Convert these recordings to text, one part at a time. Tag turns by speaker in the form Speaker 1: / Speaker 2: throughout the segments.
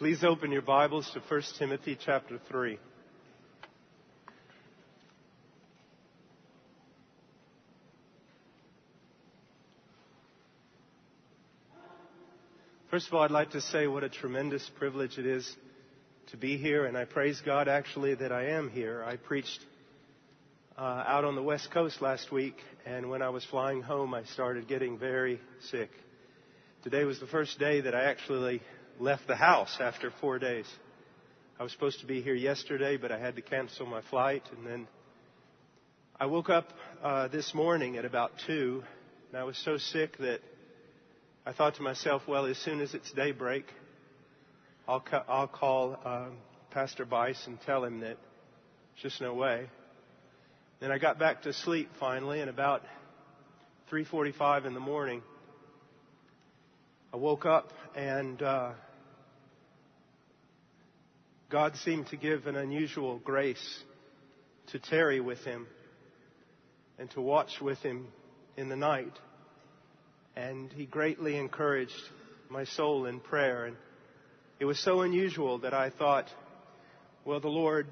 Speaker 1: Please open your Bibles to 1 Timothy chapter 3. First of all, I'd like to say what a tremendous privilege it is to be here, and I praise God actually that I am here. I preached uh, out on the West Coast last week, and when I was flying home, I started getting very sick. Today was the first day that I actually left the house after four days. I was supposed to be here yesterday, but I had to cancel my flight, and then I woke up uh, this morning at about two, and I was so sick that I thought to myself, well, as soon as it's daybreak, I'll, ca- I'll call um, Pastor Bice and tell him that there's just no way. Then I got back to sleep finally, and about 3:45 in the morning, I woke up and uh, God seemed to give an unusual grace to tarry with him and to watch with him in the night and he greatly encouraged my soul in prayer. And it was so unusual that I thought, well, the Lord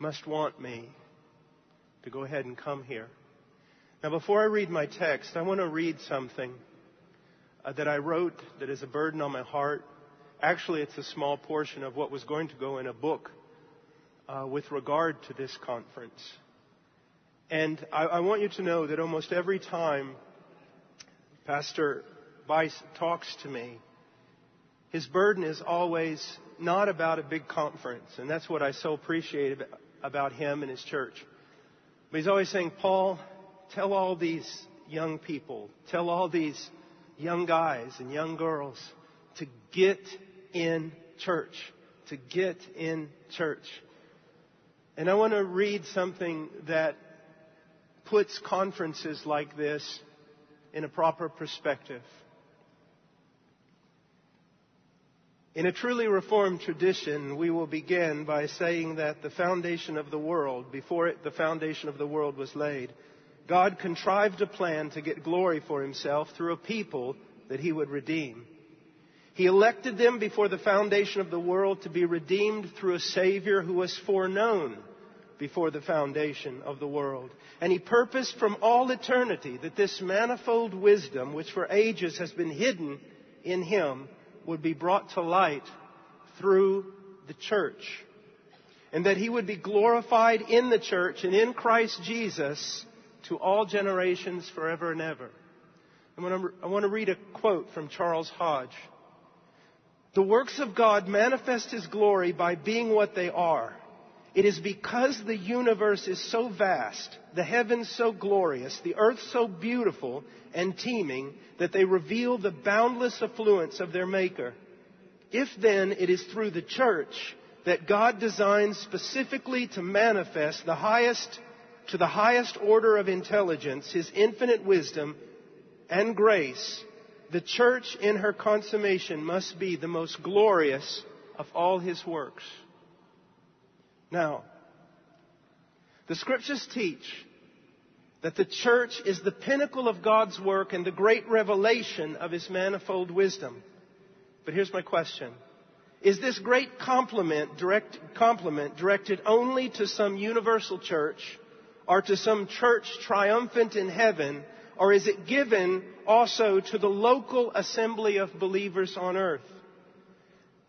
Speaker 1: must want me to go ahead and come here. Now, before I read my text, I want to read something uh, that I wrote that is a burden on my heart. Actually, it's a small portion of what was going to go in a book uh, with regard to this conference. And I, I want you to know that almost every time Pastor Bice talks to me, his burden is always not about a big conference, and that's what I so appreciate about him and his church. But he's always saying, Paul, tell all these young people, tell all these young guys and young girls to get in church, to get in church. And I want to read something that puts conferences like this in a proper perspective. In a truly reformed tradition, we will begin by saying that the foundation of the world, before it, the foundation of the world was laid, God contrived a plan to get glory for himself through a people that he would redeem. He elected them before the foundation of the world to be redeemed through a Savior who was foreknown before the foundation of the world. And he purposed from all eternity that this manifold wisdom, which for ages has been hidden in him, would be brought to light through the church. And that he would be glorified in the church and in Christ Jesus to all generations forever and ever. I want to, I want to read a quote from Charles Hodge. The works of God manifest his glory by being what they are it is because the universe is so vast, the heavens so glorious, the earth so beautiful and teeming, that they reveal the boundless affluence of their Maker. If then it is through the church that God designs specifically to manifest the highest, to the highest order of intelligence, His infinite wisdom and grace, the church in her consummation must be the most glorious of all His works. Now, the scriptures teach that the church is the pinnacle of God's work and the great revelation of His manifold wisdom. But here's my question. Is this great compliment, direct, compliment directed only to some universal church or to some church triumphant in heaven, or is it given also to the local assembly of believers on earth?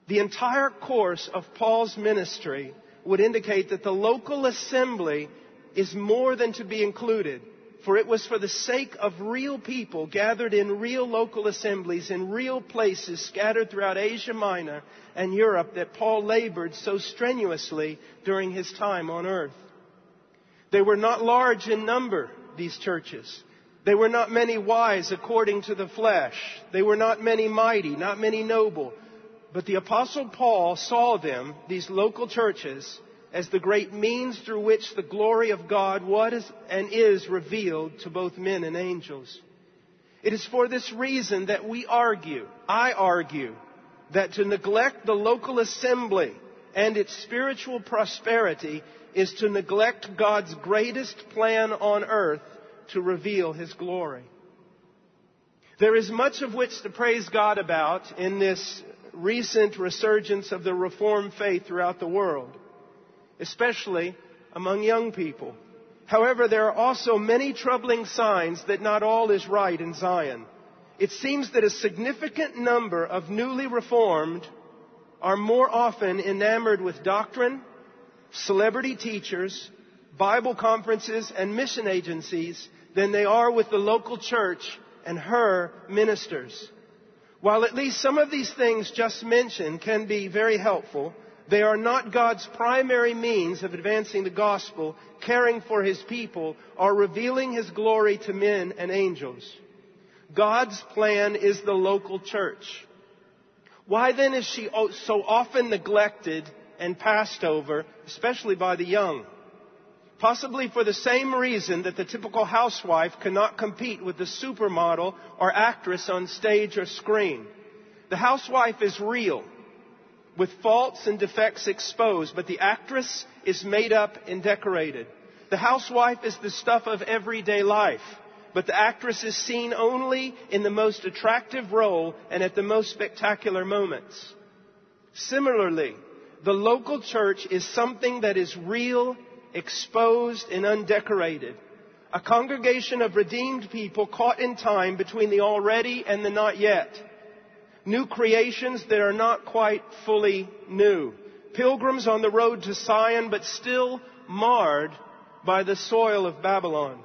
Speaker 1: The entire course of Paul's ministry would indicate that the local assembly is more than to be included. For it was for the sake of real people gathered in real local assemblies in real places scattered throughout Asia Minor and Europe that Paul labored so strenuously during his time on earth. They were not large in number, these churches. They were not many wise according to the flesh. They were not many mighty, not many noble. But the apostle Paul saw them, these local churches, as the great means through which the glory of God was and is revealed to both men and angels. It is for this reason that we argue, I argue, that to neglect the local assembly and its spiritual prosperity is to neglect God's greatest plan on earth to reveal His glory. There is much of which to praise God about in this recent resurgence of the Reformed faith throughout the world, especially among young people. However, there are also many troubling signs that not all is right in Zion. It seems that a significant number of newly reformed are more often enamored with doctrine, celebrity teachers, Bible conferences, and mission agencies than they are with the local church and her ministers. While at least some of these things just mentioned can be very helpful, they are not God's primary means of advancing the gospel, caring for his people, or revealing his glory to men and angels. God's plan is the local church. Why then is she so often neglected and passed over, especially by the young? Possibly for the same reason that the typical housewife cannot compete with the supermodel or actress on stage or screen. The housewife is real, with faults and defects exposed, but the actress is made up and decorated. The housewife is the stuff of everyday life, but the actress is seen only in the most attractive role and at the most spectacular moments. Similarly, the local church is something that is real exposed and undecorated. A congregation of redeemed people caught in time between the already and the not yet. New creations that are not quite fully new. Pilgrims on the road to Zion, but still marred by the soil of Babylon.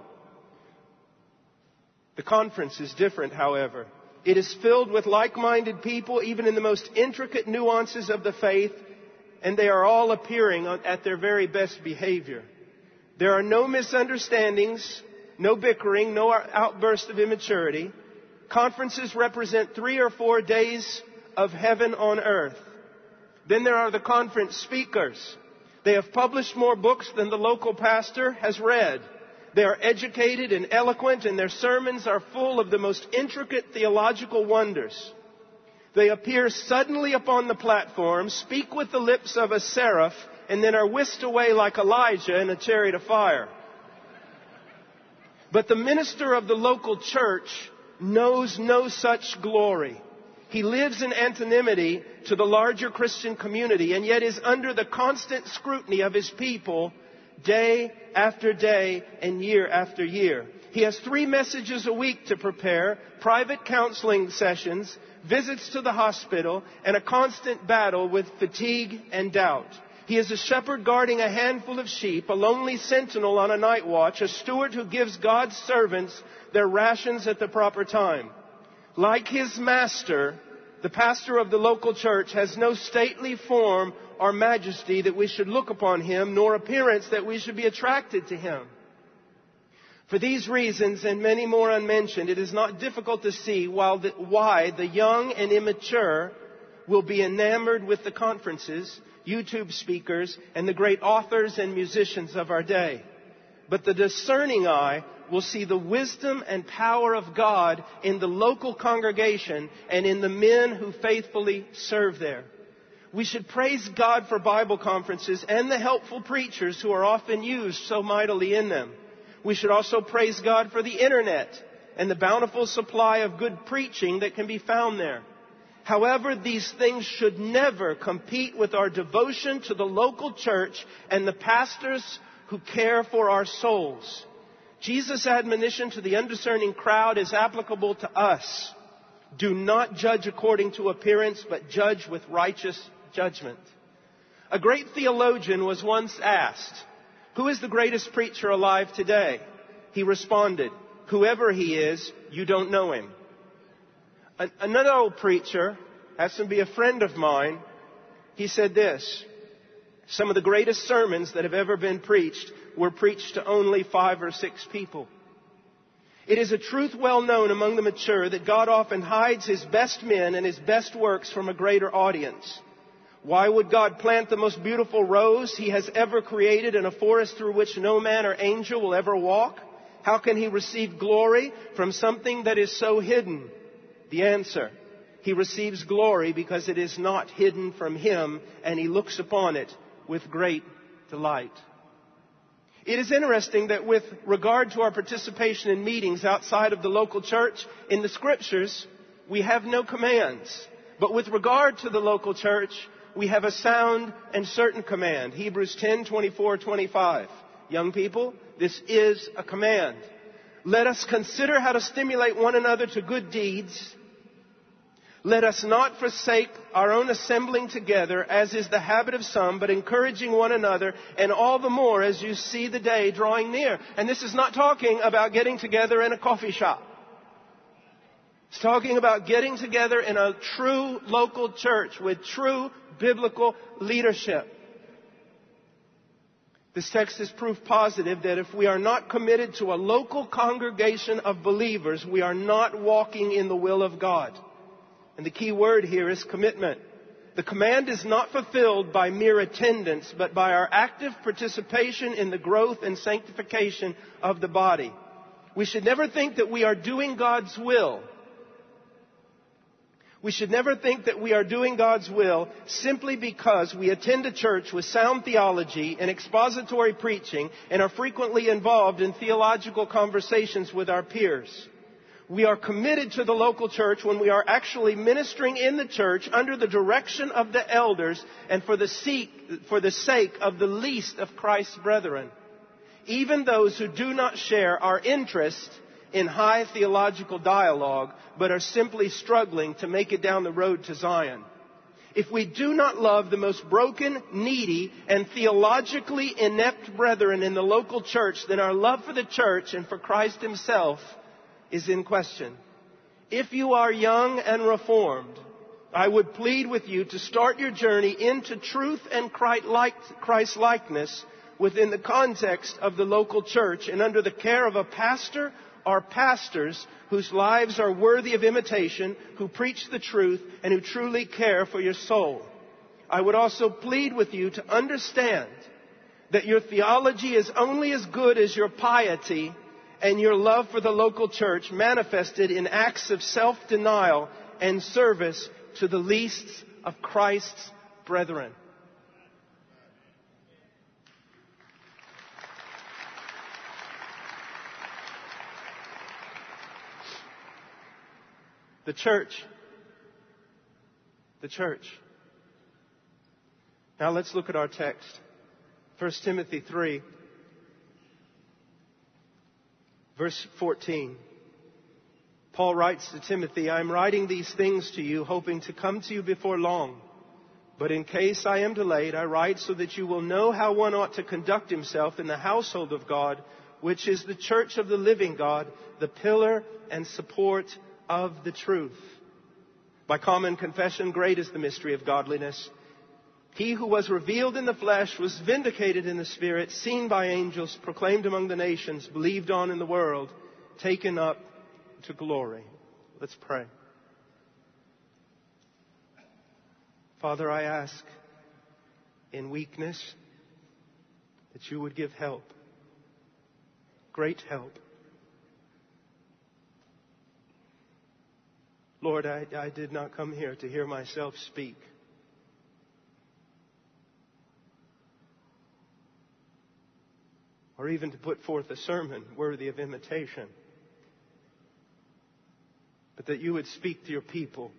Speaker 1: The conference is different, however. It is filled with like-minded people, even in the most intricate nuances of the faith, and they are all appearing at their very best behavior. There are no misunderstandings, no bickering, no outburst of immaturity. Conferences represent three or four days of heaven on earth. Then there are the conference speakers. They have published more books than the local pastor has read. They are educated and eloquent, and their sermons are full of the most intricate theological wonders. They appear suddenly upon the platform, speak with the lips of a seraph, and then are whisked away like Elijah in a chariot of fire. But the minister of the local church knows no such glory. He lives in anonymity to the larger Christian community and yet is under the constant scrutiny of his people day after day and year after year. He has three messages a week to prepare, private counseling sessions, visits to the hospital, and a constant battle with fatigue and doubt. He is a shepherd guarding a handful of sheep, a lonely sentinel on a night watch, a steward who gives God's servants their rations at the proper time. Like his master, the pastor of the local church has no stately form or majesty that we should look upon him, nor appearance that we should be attracted to him. For these reasons and many more unmentioned, it is not difficult to see why the young and immature will be enamored with the conferences, YouTube speakers, and the great authors and musicians of our day. But the discerning eye will see the wisdom and power of God in the local congregation and in the men who faithfully serve there. We should praise God for Bible conferences and the helpful preachers who are often used so mightily in them. We should also praise God for the internet and the bountiful supply of good preaching that can be found there. However, these things should never compete with our devotion to the local church and the pastors who care for our souls. Jesus' admonition to the undiscerning crowd is applicable to us. Do not judge according to appearance, but judge with righteous judgment. A great theologian was once asked, who is the greatest preacher alive today? He responded, whoever he is, you don't know him. Another old preacher, has to be a friend of mine, he said this, some of the greatest sermons that have ever been preached were preached to only five or six people. It is a truth well known among the mature that God often hides his best men and his best works from a greater audience. Why would God plant the most beautiful rose he has ever created in a forest through which no man or angel will ever walk? How can he receive glory from something that is so hidden? The answer. He receives glory because it is not hidden from him and he looks upon it with great delight. It is interesting that with regard to our participation in meetings outside of the local church, in the scriptures, we have no commands. But with regard to the local church, we have a sound and certain command. Hebrews 10, 24, 25. Young people, this is a command. Let us consider how to stimulate one another to good deeds. Let us not forsake our own assembling together, as is the habit of some, but encouraging one another, and all the more as you see the day drawing near. And this is not talking about getting together in a coffee shop. It's talking about getting together in a true local church with true biblical leadership. This text is proof positive that if we are not committed to a local congregation of believers, we are not walking in the will of God. And the key word here is commitment. The command is not fulfilled by mere attendance, but by our active participation in the growth and sanctification of the body. We should never think that we are doing God's will we should never think that we are doing God's will simply because we attend a church with sound theology and expository preaching and are frequently involved in theological conversations with our peers. We are committed to the local church when we are actually ministering in the church under the direction of the elders and for the, sake, for the sake of the least of Christ's brethren. Even those who do not share our interest in high theological dialogue, but are simply struggling to make it down the road to Zion. If we do not love the most broken, needy, and theologically inept brethren in the local church, then our love for the church and for Christ Himself is in question. If you are young and reformed, I would plead with you to start your journey into truth and Christ likeness within the context of the local church and under the care of a pastor are pastors whose lives are worthy of imitation, who preach the truth, and who truly care for your soul. I would also plead with you to understand that your theology is only as good as your piety and your love for the local church manifested in acts of self-denial and service to the least of Christ's brethren. The church. The church. Now let's look at our text. 1 Timothy 3, verse 14. Paul writes to Timothy, I am writing these things to you, hoping to come to you before long. But in case I am delayed, I write so that you will know how one ought to conduct himself in the household of God, which is the church of the living God, the pillar and support of the truth. By common confession, great is the mystery of godliness. He who was revealed in the flesh was vindicated in the spirit, seen by angels, proclaimed among the nations, believed on in the world, taken up to glory. Let's pray. Father, I ask in weakness that you would give help, great help. Lord, I, I did not come here to hear myself speak. Or even to put forth a sermon worthy of imitation. But that you would speak to your people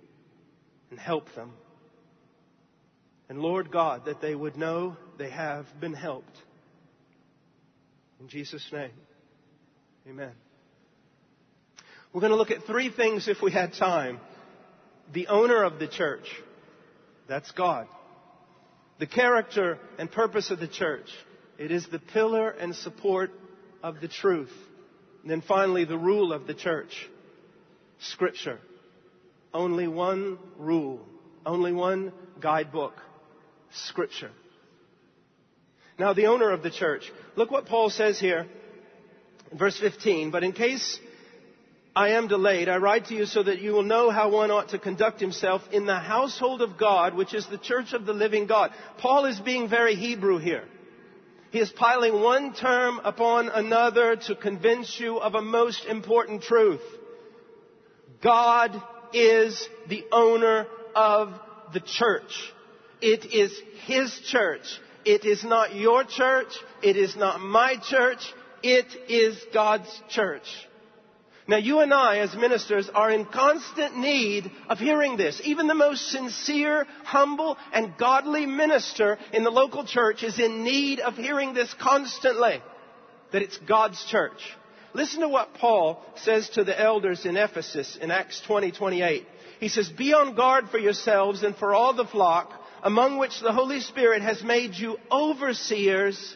Speaker 1: and help them. And Lord God, that they would know they have been helped. In Jesus' name, amen. We're going to look at three things if we had time. The owner of the church, that's God. The character and purpose of the church, it is the pillar and support of the truth. And then finally, the rule of the church, Scripture. Only one rule, only one guidebook, Scripture. Now, the owner of the church. Look what Paul says here, verse 15. But in case I am delayed. I write to you so that you will know how one ought to conduct himself in the household of God, which is the church of the living God. Paul is being very Hebrew here. He is piling one term upon another to convince you of a most important truth. God is the owner of the church. It is His church. It is not your church. It is not my church. It is God's church. Now, you and I, as ministers, are in constant need of hearing this. Even the most sincere, humble, and godly minister in the local church is in need of hearing this constantly that it's God's church. Listen to what Paul says to the elders in Ephesus in Acts 20, 28. He says, Be on guard for yourselves and for all the flock among which the Holy Spirit has made you overseers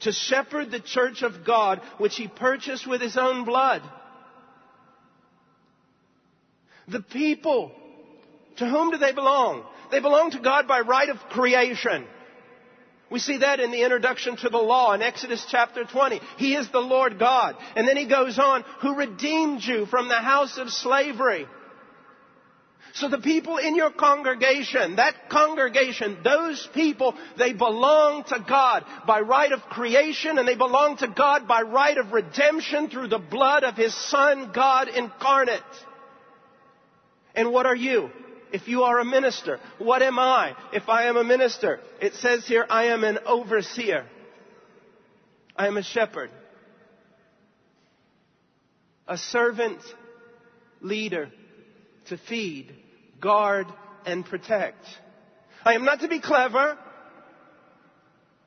Speaker 1: to shepherd the church of God, which he purchased with his own blood. The people, to whom do they belong? They belong to God by right of creation. We see that in the introduction to the law in Exodus chapter 20. He is the Lord God. And then he goes on, who redeemed you from the house of slavery. So the people in your congregation, that congregation, those people, they belong to God by right of creation and they belong to God by right of redemption through the blood of His Son, God incarnate. And what are you? if you are a minister. What am I if I am a minister? It says here, I am an overseer. I am a shepherd. A servant leader to feed, guard, and protect. I am not to be clever.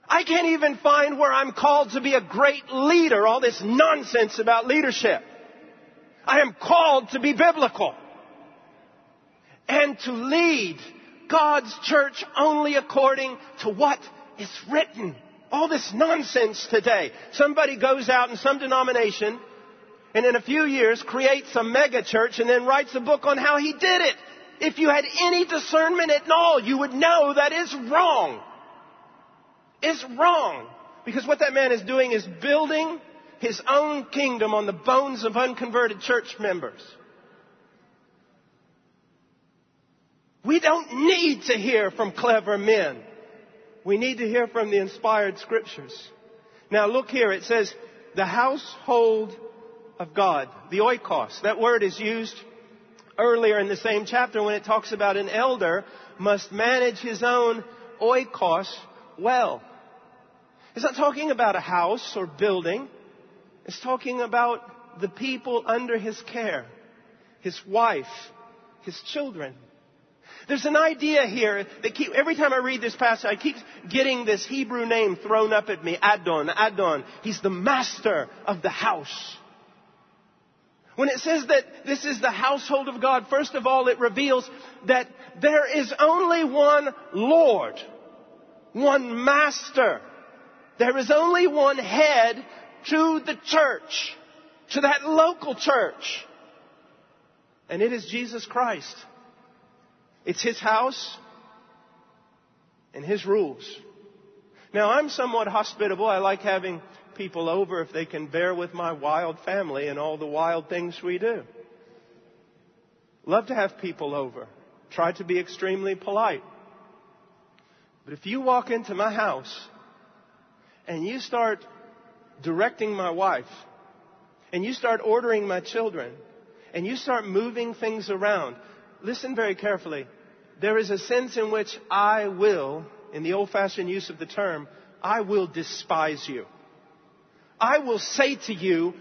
Speaker 1: I can't even find where I'm called to be a great leader, all this nonsense about leadership. I am called to be biblical and to lead God's church only according to what is written. All this nonsense today. Somebody goes out in some denomination and in a few years creates a mega church and then writes a book on how he did it. If you had any discernment at all, you would know that is wrong. It's wrong. Because what that man is doing is building his own kingdom on the bones of unconverted church members. We don't need to hear from clever men. We need to hear from the inspired scriptures. Now look here, it says, the household of God, the oikos. That word is used earlier in the same chapter when it talks about an elder must manage his own oikos well. It's not talking about a house or building. It's talking about the people under his care. His wife, his children. There's an idea here that keep, every time I read this passage, I keep getting this Hebrew name thrown up at me. Adon, Adon. He's the master of the house. When it says that this is the household of God, first of all, it reveals that there is only one Lord, one master. There is only one head to the church, to that local church. And it is Jesus Christ. It's His house and His rules. Now, I'm somewhat hospitable. I like having people over if they can bear with my wild family and all the wild things we do. Love to have people over. Try to be extremely polite. But if you walk into my house and you start directing my wife and you start ordering my children and you start moving things around, listen very carefully. There is a sense in which I will, in the old fashioned use of the term, I will despise you. I will say to you,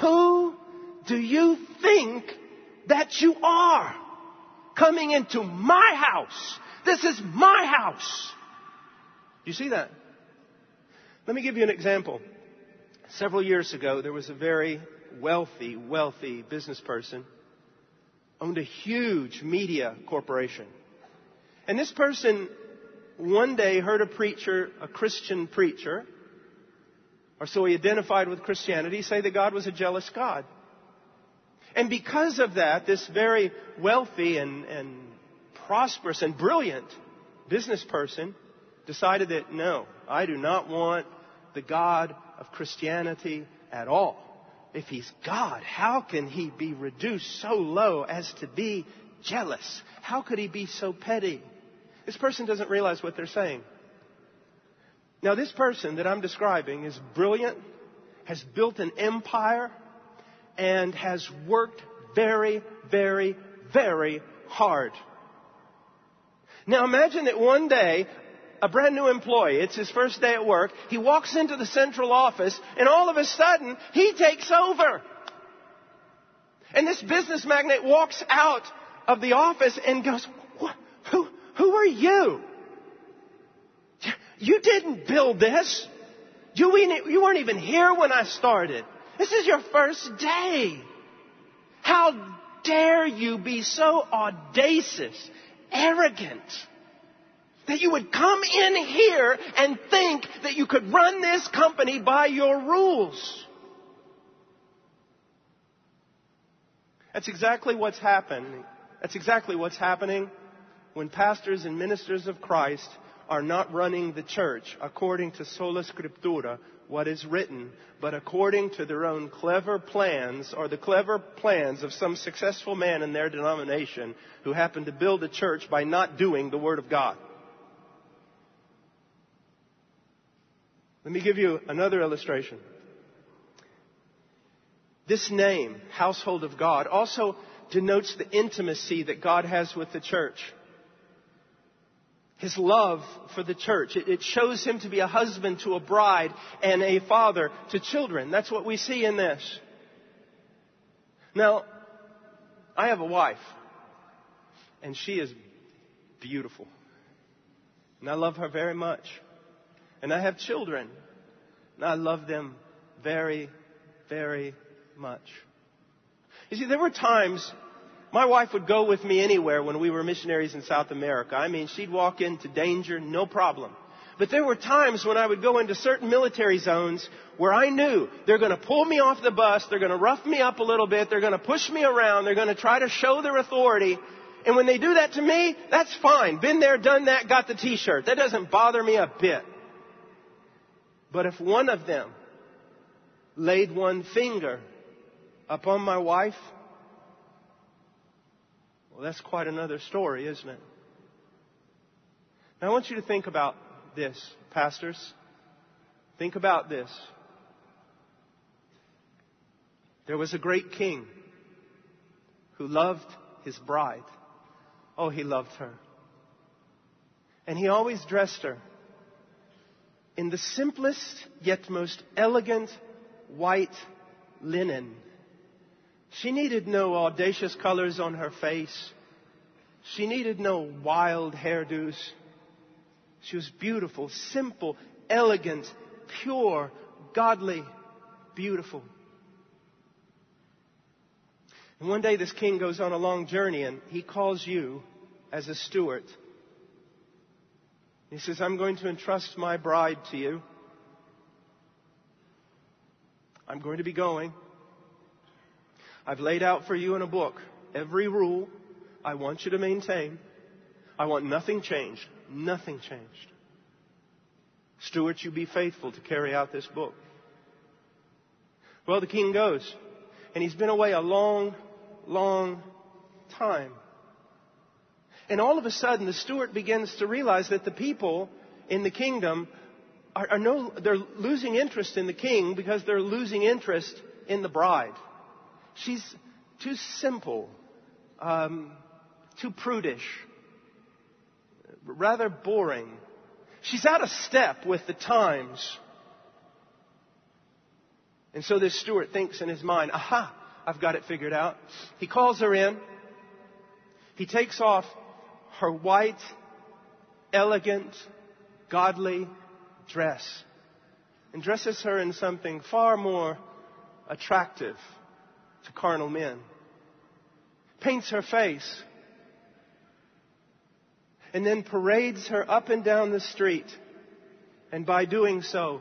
Speaker 1: who do you think that you are coming into my house? This is my house. Do you see that? Let me give you an example. Several years ago, there was a very wealthy, wealthy business person owned a huge media corporation. And this person one day heard a preacher, a Christian preacher, or so he identified with Christianity, say that God was a jealous God. And because of that, this very wealthy and, and prosperous and brilliant business person decided that no, I do not want the God of Christianity at all if he's God, how can he be reduced so low as to be jealous? How could he be so petty? This person doesn't realize what they're saying. Now, this person that I'm describing is brilliant, has built an empire, and has worked very, very, very hard. Now imagine that one day a brand new employee. It's his first day at work. He walks into the central office and all of a sudden he takes over. And this business magnate walks out of the office and goes, who, who are you? You didn't build this. You, you weren't even here when I started. This is your first day. How dare you be so audacious, arrogant, that you would come in here and think that you could run this company by your rules? That's exactly what's happening. That's exactly what's happening when pastors and ministers of Christ are not running the church according to sola scriptura, what is written, but according to their own clever plans or the clever plans of some successful man in their denomination who happened to build a church by not doing the Word of God. Let me give you another illustration. This name, household of God, also denotes the intimacy that God has with the church his love for the church. It, shows him to be a husband to a bride and a father to children. That's what we see in this. Now, I have a wife, and she is beautiful. And I love her very much. And I have children, and I love them very, very much. You see, there were times my wife would go with me anywhere when we were missionaries in South America. I mean, she'd walk into danger, no problem. But there were times when I would go into certain military zones where I knew they're going to pull me off the bus, they're going to rough me up a little bit, they're going to push me around, they're going to try to show their authority. And when they do that to me, that's fine. Been there, done that, got the t-shirt. That doesn't bother me a bit. But if one of them laid one finger upon my wife, well, that's quite another story, isn't it? Now, I want you to think about this, pastors. Think about this. There was a great king who loved his bride. Oh, he loved her. And he always dressed her in the simplest yet most elegant white linen she needed no audacious colors on her face. She needed no wild hairdos. She was beautiful, simple, elegant, pure, godly, beautiful. And one day this king goes on a long journey and he calls you as a steward. He says, I'm going to entrust my bride to you. I'm going to be going. I've laid out for you in a book every rule I want you to maintain. I want nothing changed. Nothing changed. Stewards, you be faithful to carry out this book. Well, the king goes, and he's been away a long, long time. And all of a sudden, the steward begins to realize that the people in the kingdom are, are no, they're losing interest in the king because they're losing interest in the bride. She's too simple, um, too prudish, rather boring. She's out of step with the times. And so this steward thinks in his mind, aha, I've got it figured out. He calls her in. He takes off her white, elegant, godly dress and dresses her in something far more attractive to carnal men. Paints her face. And then parades her up and down the street. And by doing so,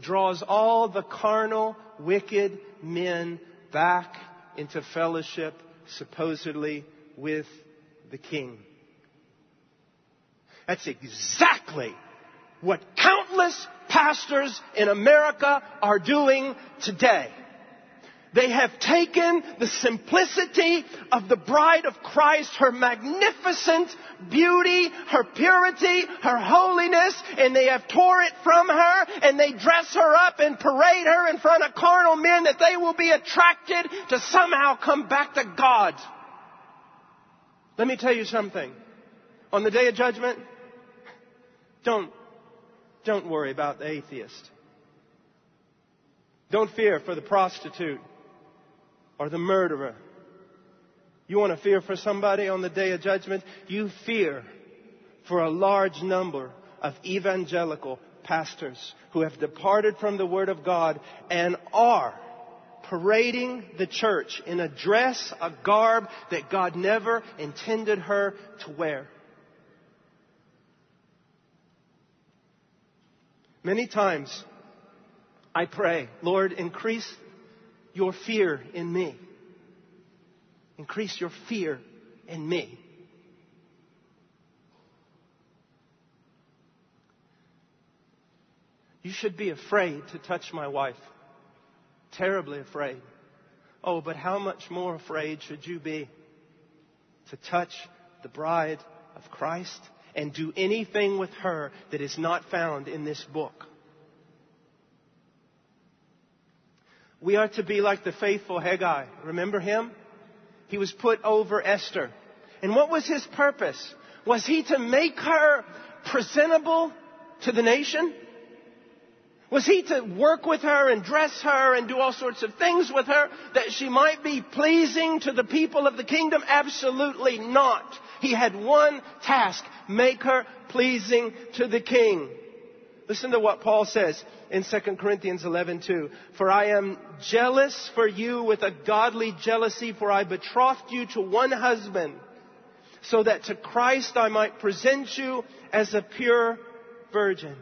Speaker 1: draws all the carnal, wicked men back into fellowship, supposedly, with the king. That's exactly what countless pastors in America are doing today. They have taken the simplicity of the bride of Christ, her magnificent beauty, her purity, her holiness, and they have tore it from her and they dress her up and parade her in front of carnal men that they will be attracted to somehow come back to God. Let me tell you something. On the day of judgment, don't, don't worry about the atheist. Don't fear for the prostitute or the murderer You want to fear for somebody on the day of judgment? You fear for a large number of evangelical pastors who have departed from the Word of God and are parading the church in a dress, a garb that God never intended her to wear. Many times I pray, Lord, increase your fear in me. Increase your fear in me. You should be afraid to touch my wife. Terribly afraid. Oh, but how much more afraid should you be to touch the bride of Christ and do anything with her that is not found in this book? We are to be like the faithful Hegai. Remember him? He was put over Esther. And what was his purpose? Was he to make her presentable to the nation? Was he to work with her and dress her and do all sorts of things with her that she might be pleasing to the people of the kingdom? Absolutely not. He had one task, make her pleasing to the king. Listen to what Paul says in 2 Corinthians 11:2. For I am jealous for you with a godly jealousy, for I betrothed you to one husband, so that to Christ I might present you as a pure virgin.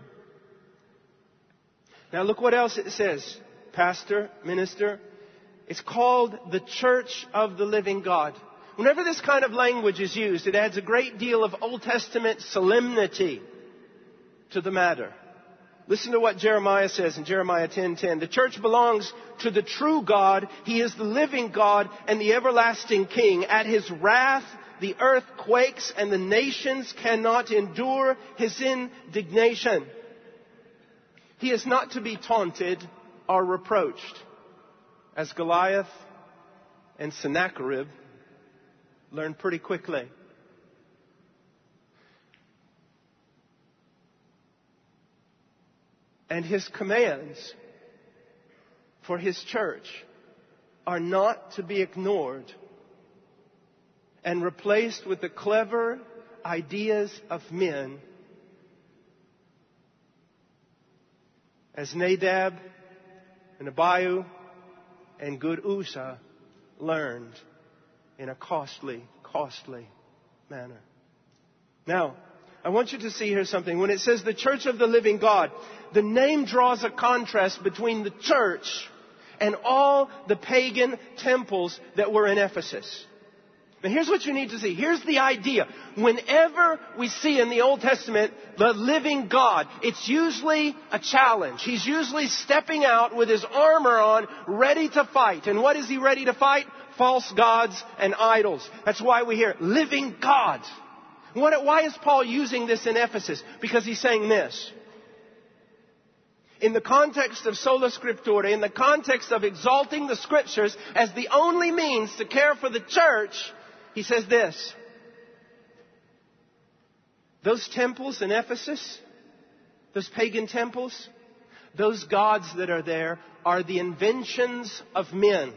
Speaker 1: Now look what else it says, pastor, minister. It's called the church of the living God. Whenever this kind of language is used, it adds a great deal of Old Testament solemnity to the matter. Listen to what Jeremiah says in Jeremiah 10:10. The church belongs to the true God. He is the living God and the everlasting King. At his wrath, the earth quakes and the nations cannot endure his indignation. He is not to be taunted or reproached, as Goliath and Sennacherib learned pretty quickly. And his commands for his church are not to be ignored and replaced with the clever ideas of men as Nadab and Abihu and good Uzzah learned in a costly, costly manner. Now, I want you to see here something. When it says the church of the living God, the name draws a contrast between the church and all the pagan temples that were in Ephesus. Now here's what you need to see. Here's the idea. Whenever we see in the Old Testament the living God, it's usually a challenge. He's usually stepping out with his armor on, ready to fight. And what is he ready to fight? False gods and idols. That's why we hear living God. What, why is Paul using this in Ephesus? Because he's saying this in the context of sola scriptura, in the context of exalting the scriptures as the only means to care for the church, he says this. Those temples in Ephesus, those pagan temples, those gods that are there are the inventions of men.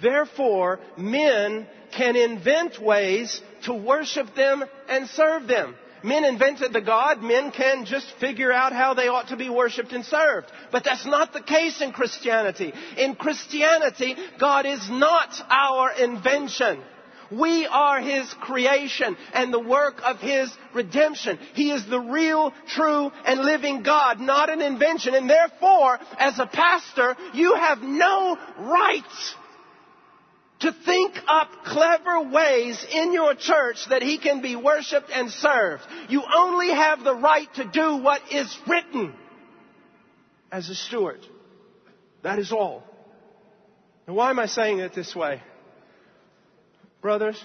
Speaker 1: Therefore, men can invent ways to worship them and serve them. Men invented the God. Men can just figure out how they ought to be worshiped and served. But that's not the case in Christianity. In Christianity, God is not our invention. We are His creation and the work of His redemption. He is the real, true, and living God, not an invention. And therefore, as a pastor, you have no right to think up clever ways in your church that he can be worshiped and served. You only have the right to do what is written as a steward. That is all. And why am I saying it this way? Brothers,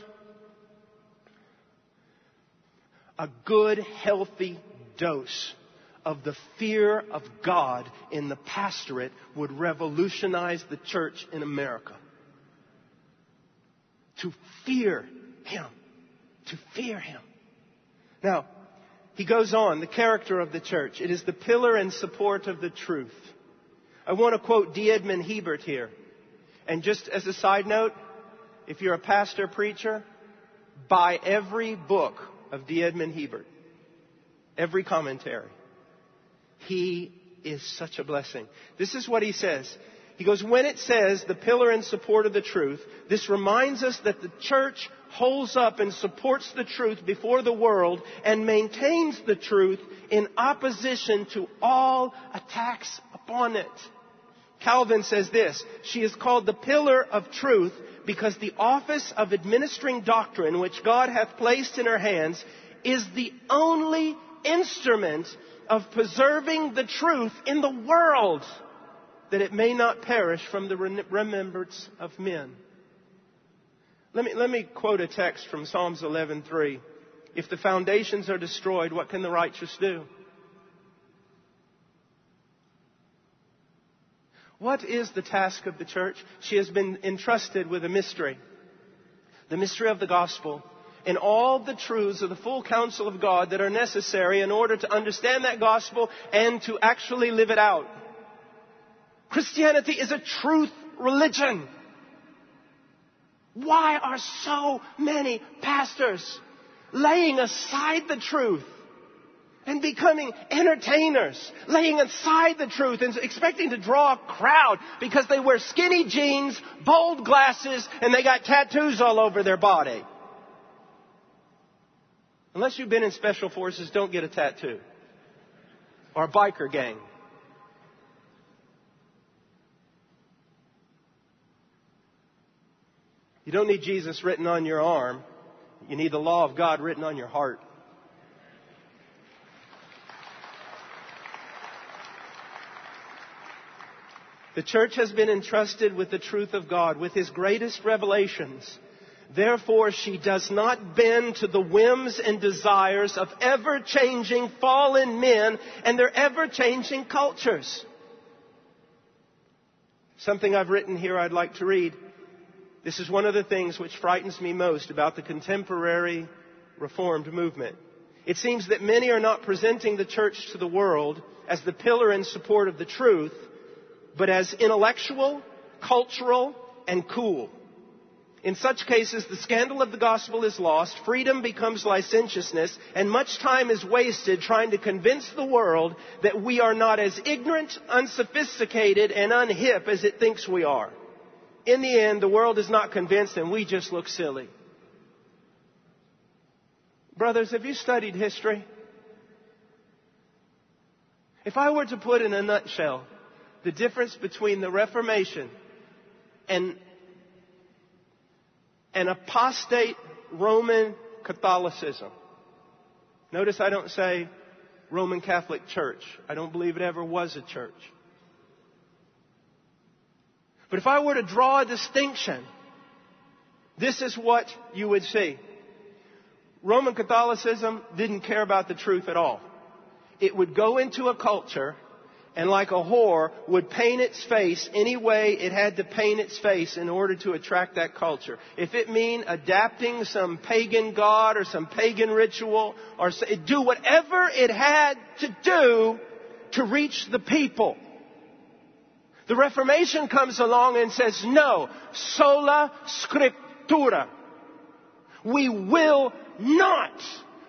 Speaker 1: a good, healthy dose of the fear of God in the pastorate would revolutionize the church in America to fear Him. To fear Him. Now, he goes on, the character of the church. It is the pillar and support of the truth. I want to quote D. Edmond Hiebert here. And just as a side note, if you're a pastor preacher, buy every book of D. Edmond Hiebert, every commentary. He is such a blessing. This is what he says. He goes, when it says the pillar and support of the truth, this reminds us that the church holds up and supports the truth before the world and maintains the truth in opposition to all attacks upon it. Calvin says this, she is called the pillar of truth because the office of administering doctrine which God hath placed in her hands is the only instrument of preserving the truth in the world that it may not perish from the remembrance of men. Let me, let me quote a text from Psalms 11:3. If the foundations are destroyed, what can the righteous do? What is the task of the church? She has been entrusted with a mystery. The mystery of the gospel and all the truths of the full counsel of God that are necessary in order to understand that gospel and to actually live it out. Christianity is a truth religion. Why are so many pastors laying aside the truth and becoming entertainers, laying aside the truth and expecting to draw a crowd because they wear skinny jeans, bold glasses, and they got tattoos all over their body. Unless you've been in special forces, don't get a tattoo. Or a biker gang. You don't need Jesus written on your arm. You need the law of God written on your heart. The church has been entrusted with the truth of God, with His greatest revelations. Therefore, she does not bend to the whims and desires of ever changing fallen men and their ever changing cultures. Something I've written here I'd like to read. This is one of the things which frightens me most about the contemporary Reformed movement. It seems that many are not presenting the church to the world as the pillar and support of the truth, but as intellectual, cultural, and cool. In such cases, the scandal of the gospel is lost, freedom becomes licentiousness, and much time is wasted trying to convince the world that we are not as ignorant, unsophisticated, and unhip as it thinks we are. In the end, the world is not convinced and we just look silly. Brothers, have you studied history? If I were to put in a nutshell the difference between the Reformation and an apostate Roman Catholicism. Notice I don't say Roman Catholic Church. I don't believe it ever was a church. But if I were to draw a distinction, this is what you would see. Roman Catholicism didn't care about the truth at all. It would go into a culture and like a whore would paint its face any way it had to paint its face in order to attract that culture. If it mean adapting some pagan god or some pagan ritual or do whatever it had to do to reach the people. The Reformation comes along and says, no, sola scriptura. We will not,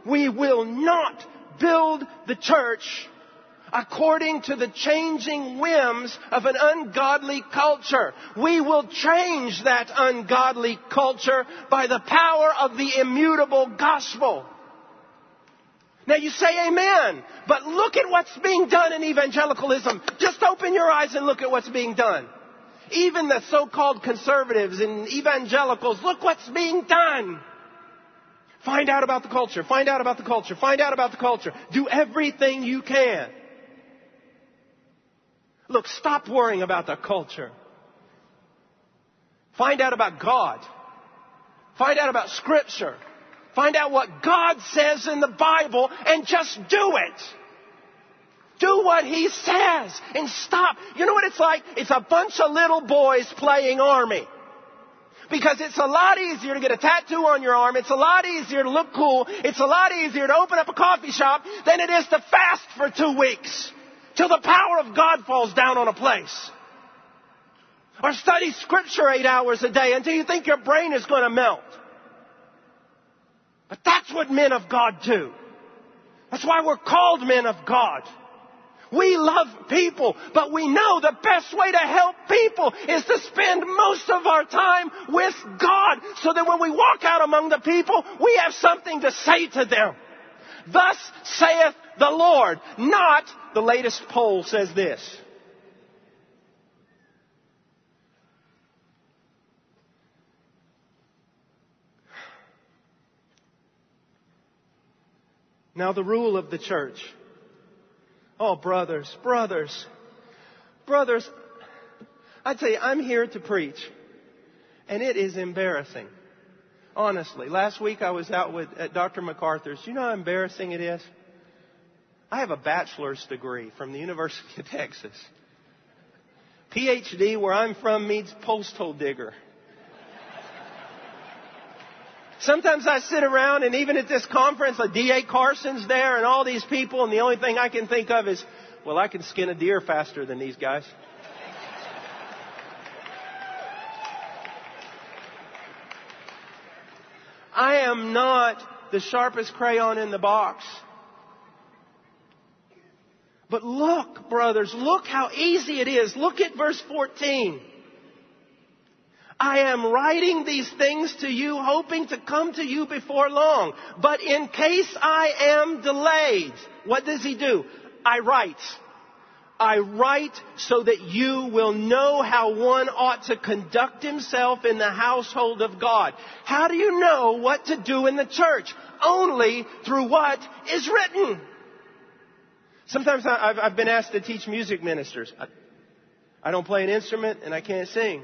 Speaker 1: we will not build the church according to the changing whims of an ungodly culture. We will change that ungodly culture by the power of the immutable gospel. Now you say amen, but look at what's being done in evangelicalism. Just open your eyes and look at what's being done. Even the so-called conservatives and evangelicals, look what's being done. Find out about the culture. Find out about the culture. Find out about the culture. Do everything you can. Look, stop worrying about the culture. Find out about God. Find out about Scripture. Find out what God says in the Bible and just do it. Do what He says and stop. You know what it's like? It's a bunch of little boys playing army. Because it's a lot easier to get a tattoo on your arm. It's a lot easier to look cool. It's a lot easier to open up a coffee shop than it is to fast for two weeks till the power of God falls down on a place. or study scripture eight hours a day until you think your brain is going to melt. But that's what men of God do. That's why we're called men of God. We love people, but we know the best way to help people is to spend most of our time with God so that when we walk out among the people, we have something to say to them. Thus saith the Lord, not the latest poll says this. Now the rule of the church Oh, brothers, brothers, brothers, I tell you, I'm here to preach, and it is embarrassing. Honestly, last week I was out with at Dr. MacArthur's. You know how embarrassing it is? I have a bachelor's degree from the University of Texas. PhD, where I'm from, means posthole digger. Sometimes I sit around and even at this conference, like D.A. Carson's there and all these people and the only thing I can think of is, well, I can skin a deer faster than these guys. I am not the sharpest crayon in the box. But look, brothers, look how easy it is. Look at verse 14. I am writing these things to you hoping to come to you before long. But in case I am delayed, what does he do? I write. I write so that you will know how one ought to conduct himself in the household of God. How do you know what to do in the church? Only through what is written. Sometimes I've been asked to teach music ministers. I don't play an instrument and I can't sing.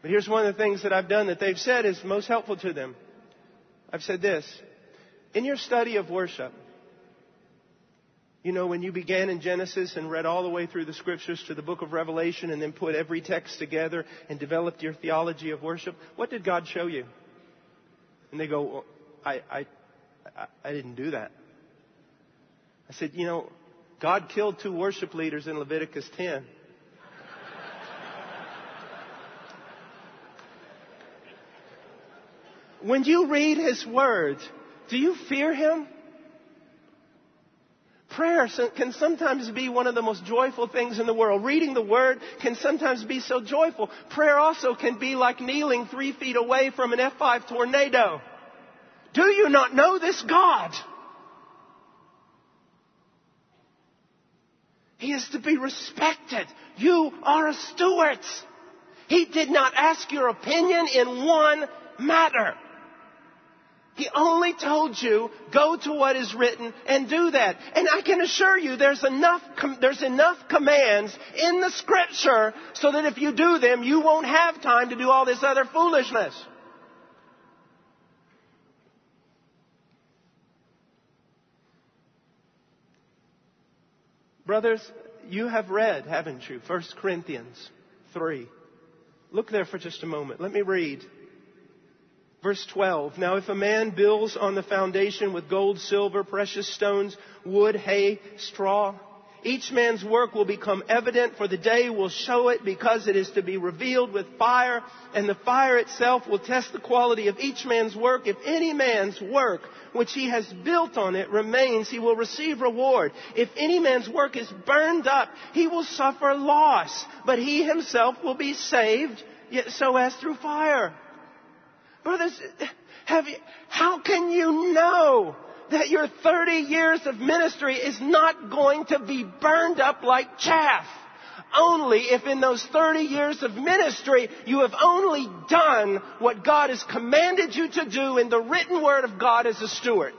Speaker 1: But here's one of the things that I've done that they've said is most helpful to them. I've said this. In your study of worship, you know, when you began in Genesis and read all the way through the scriptures to the book of Revelation and then put every text together and developed your theology of worship, what did God show you? And they go, well, I, I, I didn't do that. I said, you know, God killed two worship leaders in Leviticus 10. When you read His Word, do you fear Him? Prayer can sometimes be one of the most joyful things in the world. Reading the Word can sometimes be so joyful. Prayer also can be like kneeling three feet away from an F5 tornado. Do you not know this God? He is to be respected. You are a steward. He did not ask your opinion in one matter. He only told you, go to what is written and do that. And I can assure you there's enough, there's enough commands in the scripture so that if you do them, you won't have time to do all this other foolishness. Brothers, you have read, haven't you? 1 Corinthians 3. Look there for just a moment. Let me read Verse 12. Now if a man builds on the foundation with gold, silver, precious stones, wood, hay, straw, each man's work will become evident for the day will show it because it is to be revealed with fire and the fire itself will test the quality of each man's work. If any man's work which he has built on it remains, he will receive reward. If any man's work is burned up, he will suffer loss, but he himself will be saved, yet so as through fire. Brothers, have you, how can you know that your 30 years of ministry is not going to be burned up like chaff? Only if in those 30 years of ministry you have only done what God has commanded you to do in the written word of God as a steward.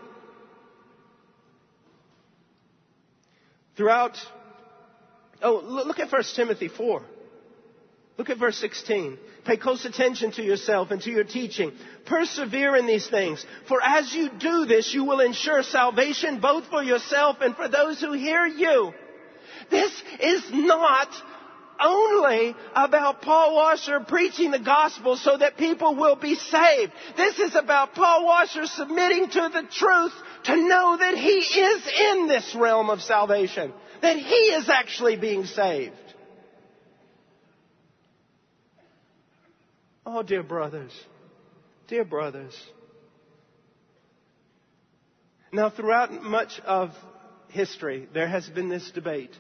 Speaker 1: Throughout, oh, look at 1 Timothy 4. Look at verse 16. Pay close attention to yourself and to your teaching. Persevere in these things. For as you do this, you will ensure salvation both for yourself and for those who hear you. This is not only about Paul Washer preaching the gospel so that people will be saved. This is about Paul Washer submitting to the truth to know that he is in this realm of salvation. That he is actually being saved. Oh, dear brothers, dear brothers. Now, throughout much of history, there has been this debate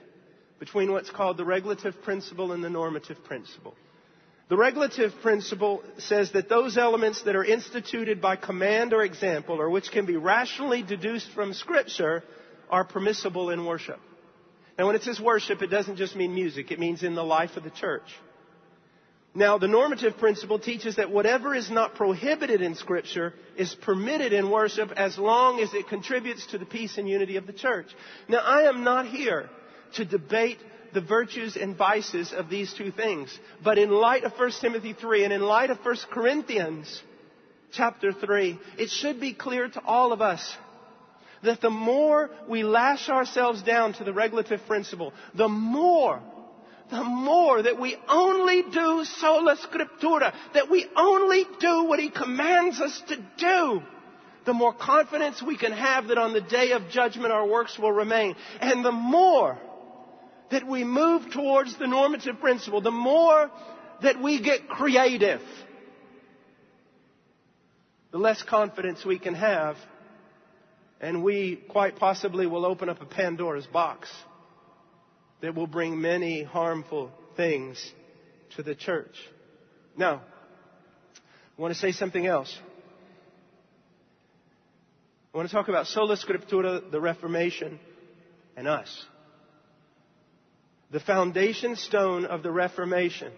Speaker 1: between what's called the regulative principle and the normative principle. The regulative principle says that those elements that are instituted by command or example, or which can be rationally deduced from Scripture, are permissible in worship. Now, when it says worship, it doesn't just mean music, it means in the life of the church. Now, the normative principle teaches that whatever is not prohibited in Scripture is permitted in worship as long as it contributes to the peace and unity of the church. Now, I am not here to debate the virtues and vices of these two things. But in light of 1 Timothy 3 and in light of 1 Corinthians chapter 3, it should be clear to all of us that the more we lash ourselves down to the regulative principle, the more the more that we only do sola scriptura, that we only do what He commands us to do, the more confidence we can have that on the day of judgment our works will remain. And the more that we move towards the normative principle, the more that we get creative, the less confidence we can have, and we quite possibly will open up a Pandora's box that will bring many harmful things to the church. Now, I want to say something else. I want to talk about sola scriptura, the Reformation, and us. The foundation stone of the Reformation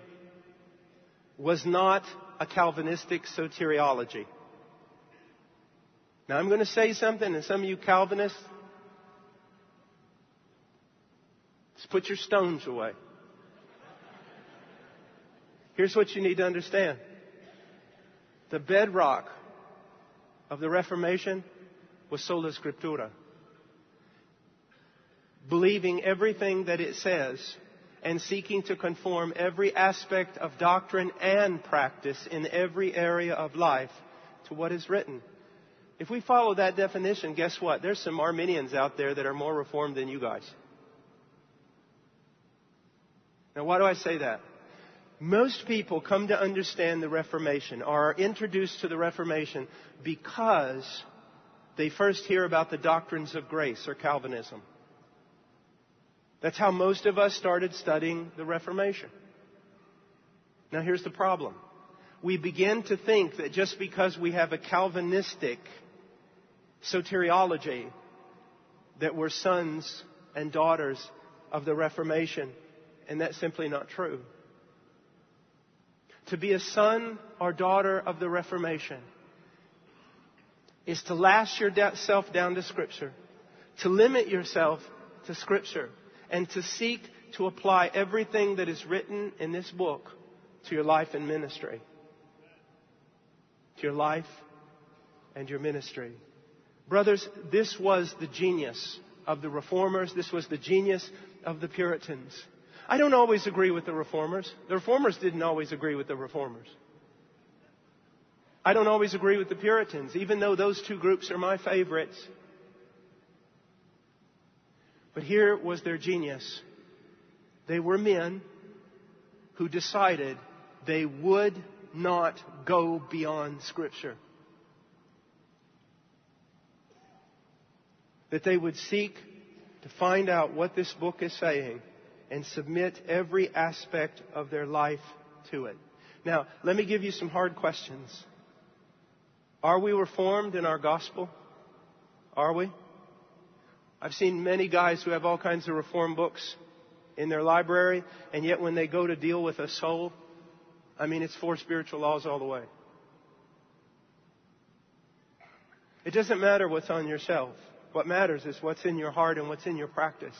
Speaker 1: was not a Calvinistic soteriology. Now I'm going to say something, and some of you Calvinists, just put your stones away. Here's what you need to understand. The bedrock of the Reformation was sola scriptura believing everything that it says and seeking to conform every aspect of doctrine and practice in every area of life to what is written. If we follow that definition, guess what? There's some Arminians out there that are more reformed than you guys. Now, why do I say that? Most people come to understand the Reformation or are introduced to the Reformation because they first hear about the doctrines of grace or Calvinism. That's how most of us started studying the Reformation. Now here's the problem. We begin to think that just because we have a Calvinistic soteriology, that we're sons and daughters of the Reformation, and that's simply not true. To be a son or daughter of the Reformation is to lash yourself down to Scripture, to limit yourself to Scripture, and to seek to apply everything that is written in this book to your life and ministry. To your life and your ministry. Brothers, this was the genius of the reformers. This was the genius of the Puritans. I don't always agree with the reformers. The reformers didn't always agree with the reformers. I don't always agree with the Puritans, even though those two groups are my favorites. But here was their genius. They were men who decided they would not go beyond Scripture. That they would seek to find out what this book is saying and submit every aspect of their life to it. Now, let me give you some hard questions. Are we reformed in our gospel? Are we? I've seen many guys who have all kinds of reform books in their library, and yet when they go to deal with a soul, I mean, it's four spiritual laws all the way. It doesn't matter what's on yourself. What matters is what's in your heart and what's in your practice.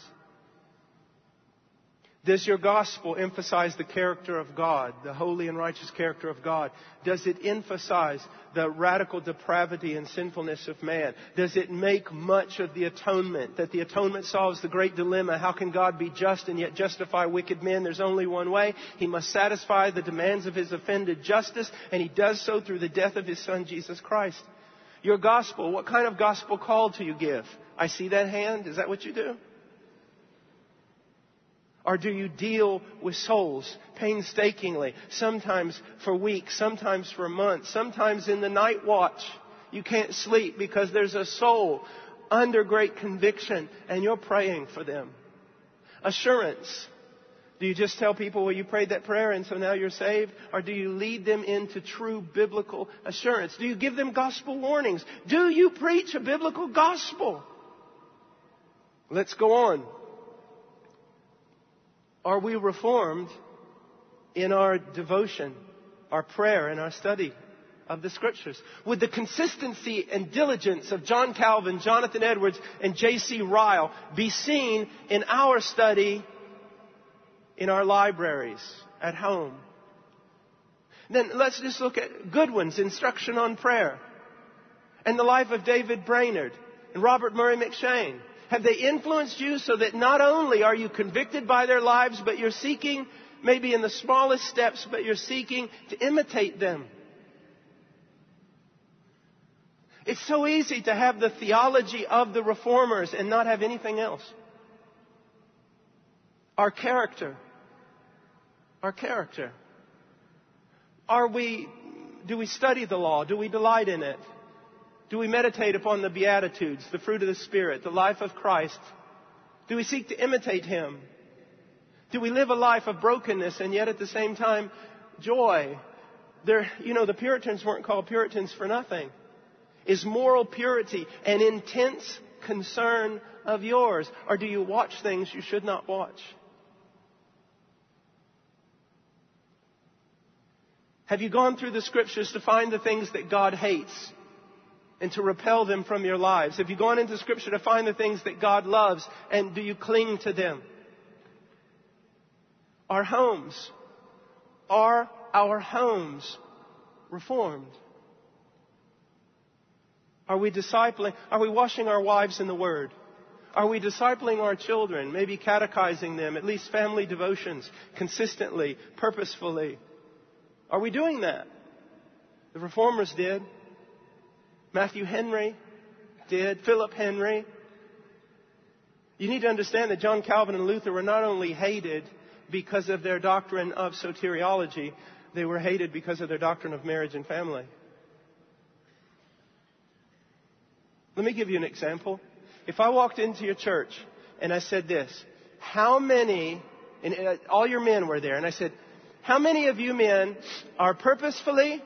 Speaker 1: Does your gospel emphasize the character of God, the holy and righteous character of God? Does it emphasize the radical depravity and sinfulness of man? Does it make much of the atonement? That the atonement solves the great dilemma. How can God be just and yet justify wicked men? There's only one way. He must satisfy the demands of his offended justice, and he does so through the death of his son, Jesus Christ. Your gospel, what kind of gospel call do you give? I see that hand. Is that what you do? Or do you deal with souls painstakingly, sometimes for weeks, sometimes for months, sometimes in the night watch? You can't sleep because there's a soul under great conviction and you're praying for them. Assurance. Do you just tell people, well, you prayed that prayer and so now you're saved? Or do you lead them into true biblical assurance? Do you give them gospel warnings? Do you preach a biblical gospel? Let's go on. Are we reformed in our devotion, our prayer, and our study of the scriptures? Would the consistency and diligence of John Calvin, Jonathan Edwards, and J.C. Ryle be seen in our study in our libraries, at home? Then let's just look at Goodwin's instruction on prayer and the life of David Brainerd and Robert Murray M'Cheyne. Have they influenced you so that not only are you convicted by their lives, but you're seeking, maybe in the smallest steps, but you're seeking to imitate them? It's so easy to have the theology of the reformers and not have anything else. Our character. Our character. Are we, do we study the law? Do we delight in it? Do we meditate upon the Beatitudes, the fruit of the Spirit, the life of Christ? Do we seek to imitate Him? Do we live a life of brokenness and yet at the same time joy? There, you know, the Puritans weren't called Puritans for nothing. Is moral purity an intense concern of yours? Or do you watch things you should not watch? Have you gone through the scriptures to find the things that God hates and to repel them from your lives? Have you gone into Scripture to find the things that God loves and do you cling to them? Our homes. Are our homes reformed? Are we discipling? Are we washing our wives in the Word? Are we discipling our children, maybe catechizing them, at least family devotions, consistently, purposefully? Are we doing that? The reformers did. Matthew Henry did, Philip Henry. You need to understand that John Calvin and Luther were not only hated because of their doctrine of soteriology, they were hated because of their doctrine of marriage and family. Let me give you an example. If I walked into your church and I said this, how many, and uh, all your men were there, and I said, how many of you men are purposefully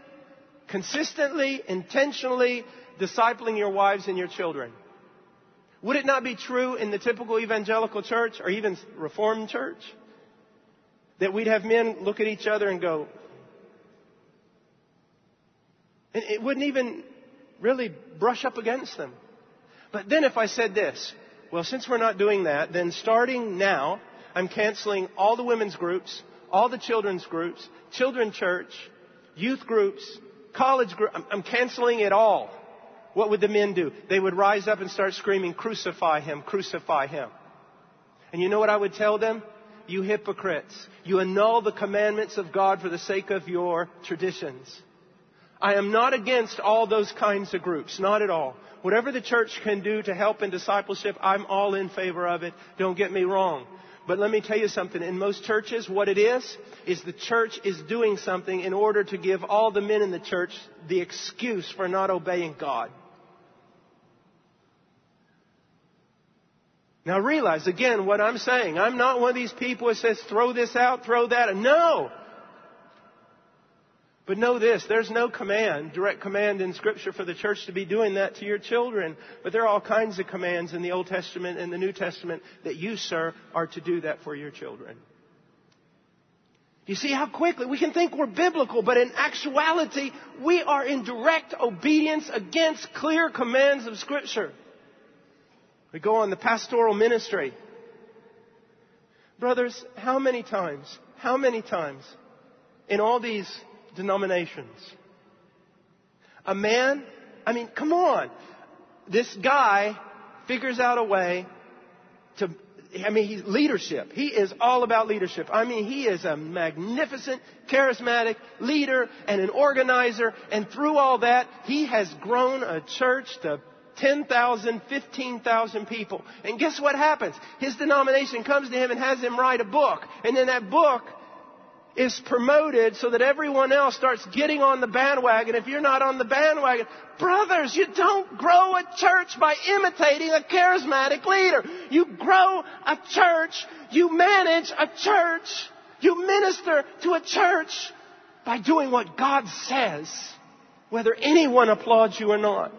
Speaker 1: consistently, intentionally discipling your wives and your children. Would it not be true in the typical evangelical church or even reformed church that we'd have men look at each other and go, and it wouldn't even really brush up against them. But then if I said this, well, since we're not doing that, then starting now, I'm canceling all the women's groups, all the children's groups, children church, youth groups, college group, I'm, I'm canceling it all. What would the men do? They would rise up and start screaming, crucify him, crucify him. And you know what I would tell them? You hypocrites. You annul the commandments of God for the sake of your traditions. I am not against all those kinds of groups, not at all. Whatever the church can do to help in discipleship, I'm all in favor of it. Don't get me wrong. But let me tell you something. In most churches, what it is, is the church is doing something in order to give all the men in the church the excuse for not obeying God. Now realize again what I'm saying. I'm not one of these people who says throw this out, throw that. No! But know this, there's no command, direct command in scripture for the church to be doing that to your children. But there are all kinds of commands in the Old Testament and the New Testament that you, sir, are to do that for your children. You see how quickly we can think we're biblical, but in actuality, we are in direct obedience against clear commands of scripture. We go on the pastoral ministry. Brothers, how many times, how many times in all these denominations. A man, I mean, come on. This guy figures out a way to, I mean, he's leadership. He is all about leadership. I mean, he is a magnificent, charismatic leader and an organizer. And through all that, he has grown a church to 10,000, 15,000 people. And guess what happens? His denomination comes to him and has him write a book. And then that book is promoted so that everyone else starts getting on the bandwagon. If you're not on the bandwagon, brothers, you don't grow a church by imitating a charismatic leader. You grow a church, you manage a church, you minister to a church by doing what God says, whether anyone applauds you or not.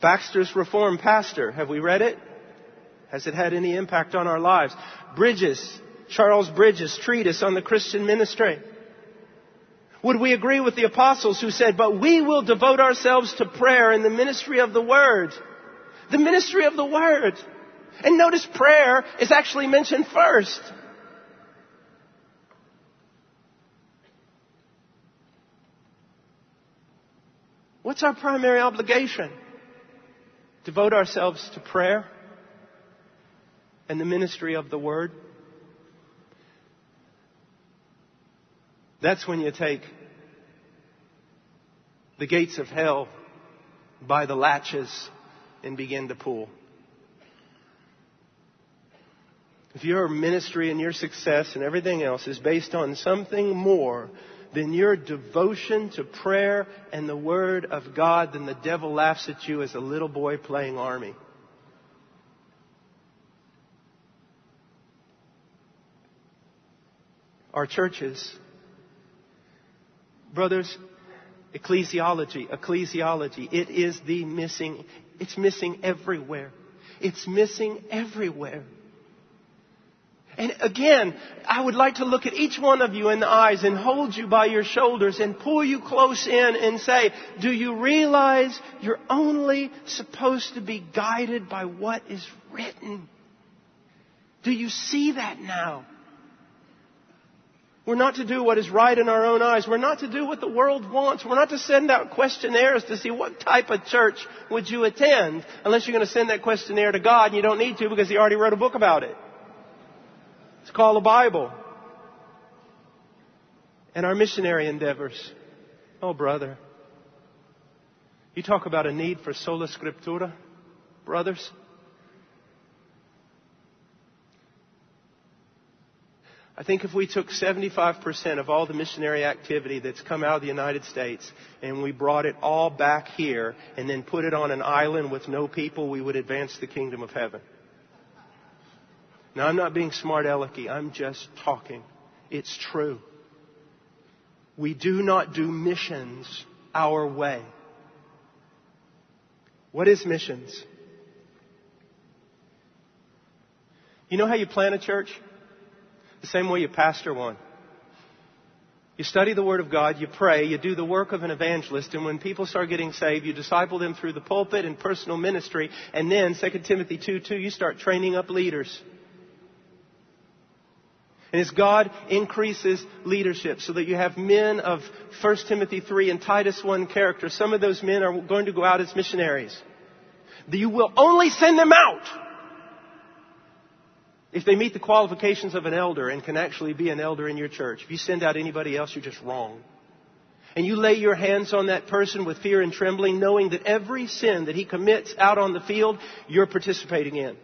Speaker 1: Baxter's Reformed Pastor, have we read it? Has it had any impact on our lives? Bridges, Charles Bridges' treatise on the Christian ministry. Would we agree with the apostles who said, but we will devote ourselves to prayer and the ministry of the word? The ministry of the word. And notice prayer is actually mentioned first. What's our primary obligation? Devote ourselves to prayer and the ministry of the Word. That's when you take the gates of hell by the latches and begin to pull. If your ministry and your success and everything else is based on something more than your devotion to prayer and the Word of God, then the devil laughs at you as a little boy playing army. Our churches, brothers, ecclesiology, ecclesiology, it is the missing, it's missing everywhere. It's missing everywhere. And again, I would like to look at each one of you in the eyes and hold you by your shoulders and pull you close in and say, do you realize you're only supposed to be guided by what is written? Do you see that now? We're not to do what is right in our own eyes. We're not to do what the world wants. We're not to send out questionnaires to see what type of church would you attend unless you're going to send that questionnaire to God and you don't need to because He already wrote a book about it. It's called the Bible. And our missionary endeavors. Oh, brother. You talk about a need for sola scriptura, brothers. I think if we took 75% of all the missionary activity that's come out of the United States and we brought it all back here and then put it on an island with no people, we would advance the kingdom of heaven. Now, I'm not being smart alecky. I'm just talking. It's true. We do not do missions our way. What is missions? You know how you plan a church? The same way you pastor one. You study the Word of God, you pray, you do the work of an evangelist, and when people start getting saved, you disciple them through the pulpit and personal ministry, and then 2 Timothy 2 2, you start training up leaders. And as God increases leadership so that you have men of 1 Timothy 3 and Titus 1 character, some of those men are going to go out as missionaries. You will only send them out if they meet the qualifications of an elder and can actually be an elder in your church. If you send out anybody else, you're just wrong. And you lay your hands on that person with fear and trembling, knowing that every sin that he commits out on the field, you're participating in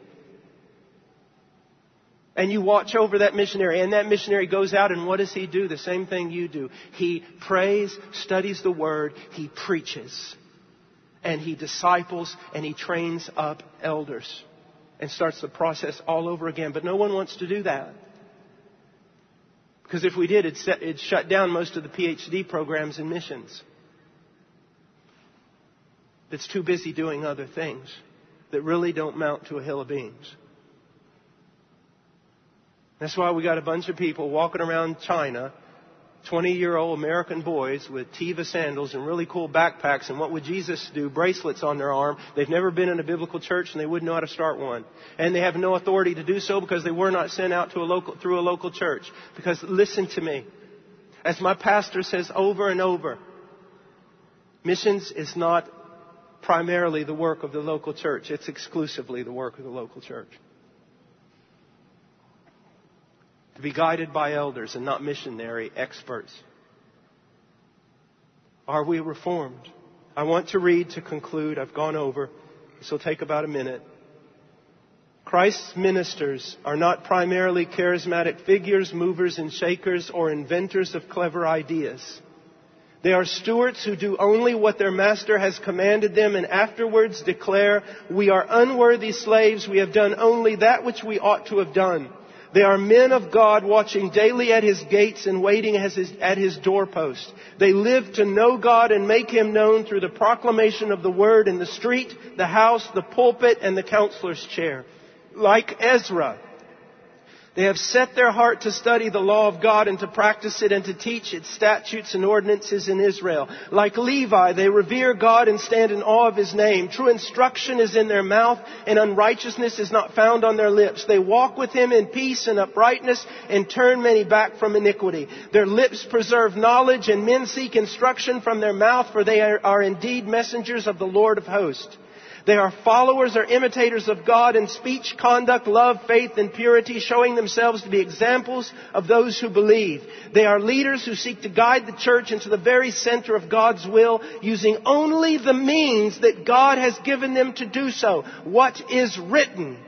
Speaker 1: and you watch over that missionary and that missionary goes out and what does he do? The same thing you do. He prays, studies the word, he preaches, and he disciples and he trains up elders and starts the process all over again. But no one wants to do that. Because if we did, it'd, set, it'd shut down most of the PhD programs in missions. That's too busy doing other things that really don't mount to a hill of beans. That's why we got a bunch of people walking around China, 20 year old American boys with Teva sandals and really cool backpacks. And what would Jesus do? Bracelets on their arm. They've never been in a biblical church and they wouldn't know how to start one. And they have no authority to do so because they were not sent out to a local, through a local church. Because listen to me. As my pastor says over and over, missions is not primarily the work of the local church. It's exclusively the work of the local church. To be guided by elders and not missionary experts. Are we reformed? I want to read to conclude. I've gone over. This will take about a minute. Christ's ministers are not primarily charismatic figures, movers and shakers, or inventors of clever ideas. They are stewards who do only what their master has commanded them and afterwards declare, we are unworthy slaves, we have done only that which we ought to have done. They are men of God watching daily at His gates and waiting at His, at His doorpost. They live to know God and make Him known through the proclamation of the Word in the street, the house, the pulpit, and the counselor's chair. Like Ezra, they have set their heart to study the law of God and to practice it and to teach its statutes and ordinances in Israel. Like Levi, they revere God and stand in awe of His name. True instruction is in their mouth and unrighteousness is not found on their lips. They walk with Him in peace and uprightness and turn many back from iniquity. Their lips preserve knowledge and men seek instruction from their mouth for they are, indeed messengers of the Lord of hosts. They are followers or imitators of God in speech, conduct, love, faith, and purity, showing themselves to be examples of those who believe. They are leaders who seek to guide the church into the very center of God's will, using only the means that God has given them to do so. What is written?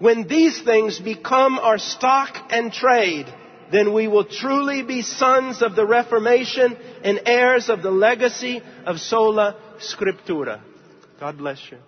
Speaker 1: When these things become our stock and trade, then we will truly be sons of the Reformation and heirs of the legacy of sola scriptura. God bless you.